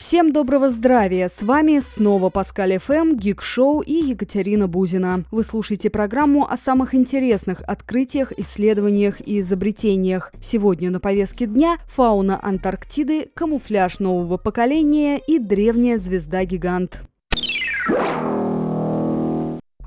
Всем доброго здравия! С вами снова Паскаль ФМ, Гик Шоу и Екатерина Бузина. Вы слушаете программу о самых интересных открытиях, исследованиях и изобретениях. Сегодня на повестке дня фауна Антарктиды, камуфляж нового поколения и древняя звезда-гигант.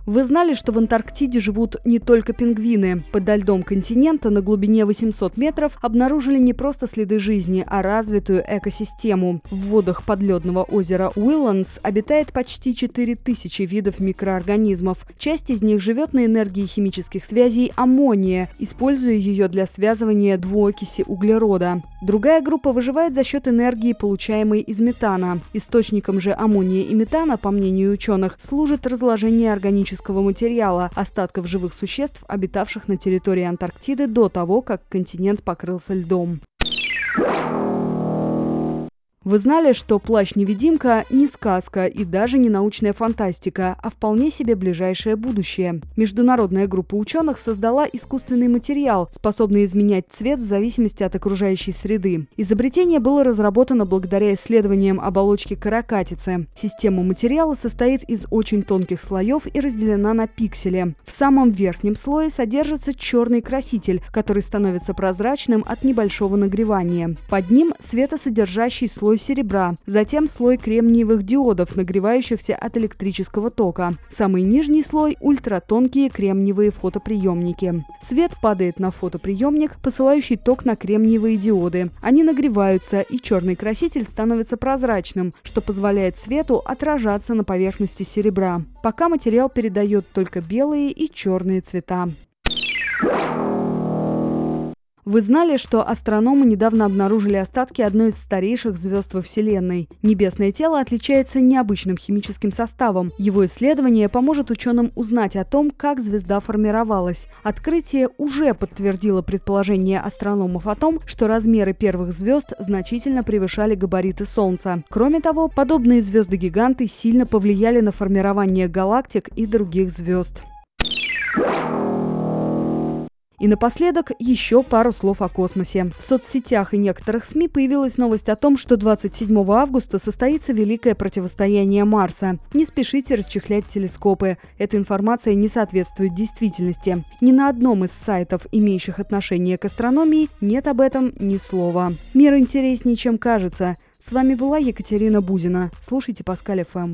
Вы знали, что в Антарктиде живут не только пингвины? Под льдом континента на глубине 800 метров обнаружили не просто следы жизни, а развитую экосистему. В водах подледного озера Уилланс обитает почти 4000 видов микроорганизмов. Часть из них живет на энергии химических связей аммония, используя ее для связывания двуокиси углерода. Другая группа выживает за счет энергии, получаемой из метана. Источником же аммония и метана, по мнению ученых, служит разложение органических органического материала, остатков живых существ, обитавших на территории Антарктиды до того, как континент покрылся льдом. Вы знали, что «Плащ-невидимка» не сказка и даже не научная фантастика, а вполне себе ближайшее будущее. Международная группа ученых создала искусственный материал, способный изменять цвет в зависимости от окружающей среды. Изобретение было разработано благодаря исследованиям оболочки каракатицы. Система материала состоит из очень тонких слоев и разделена на пиксели. В самом верхнем слое содержится черный краситель, который становится прозрачным от небольшого нагревания. Под ним светосодержащий слой слой серебра, затем слой кремниевых диодов, нагревающихся от электрического тока. Самый нижний слой – ультратонкие кремниевые фотоприемники. Свет падает на фотоприемник, посылающий ток на кремниевые диоды. Они нагреваются, и черный краситель становится прозрачным, что позволяет свету отражаться на поверхности серебра. Пока материал передает только белые и черные цвета. Вы знали, что астрономы недавно обнаружили остатки одной из старейших звезд во Вселенной? Небесное тело отличается необычным химическим составом. Его исследование поможет ученым узнать о том, как звезда формировалась. Открытие уже подтвердило предположение астрономов о том, что размеры первых звезд значительно превышали габариты Солнца. Кроме того, подобные звезды-гиганты сильно повлияли на формирование галактик и других звезд. И напоследок еще пару слов о космосе. В соцсетях и некоторых СМИ появилась новость о том, что 27 августа состоится великое противостояние Марса. Не спешите расчехлять телескопы. Эта информация не соответствует действительности. Ни на одном из сайтов, имеющих отношение к астрономии, нет об этом ни слова. Мир интереснее, чем кажется. С вами была Екатерина Бузина. Слушайте Паскаль ФМ.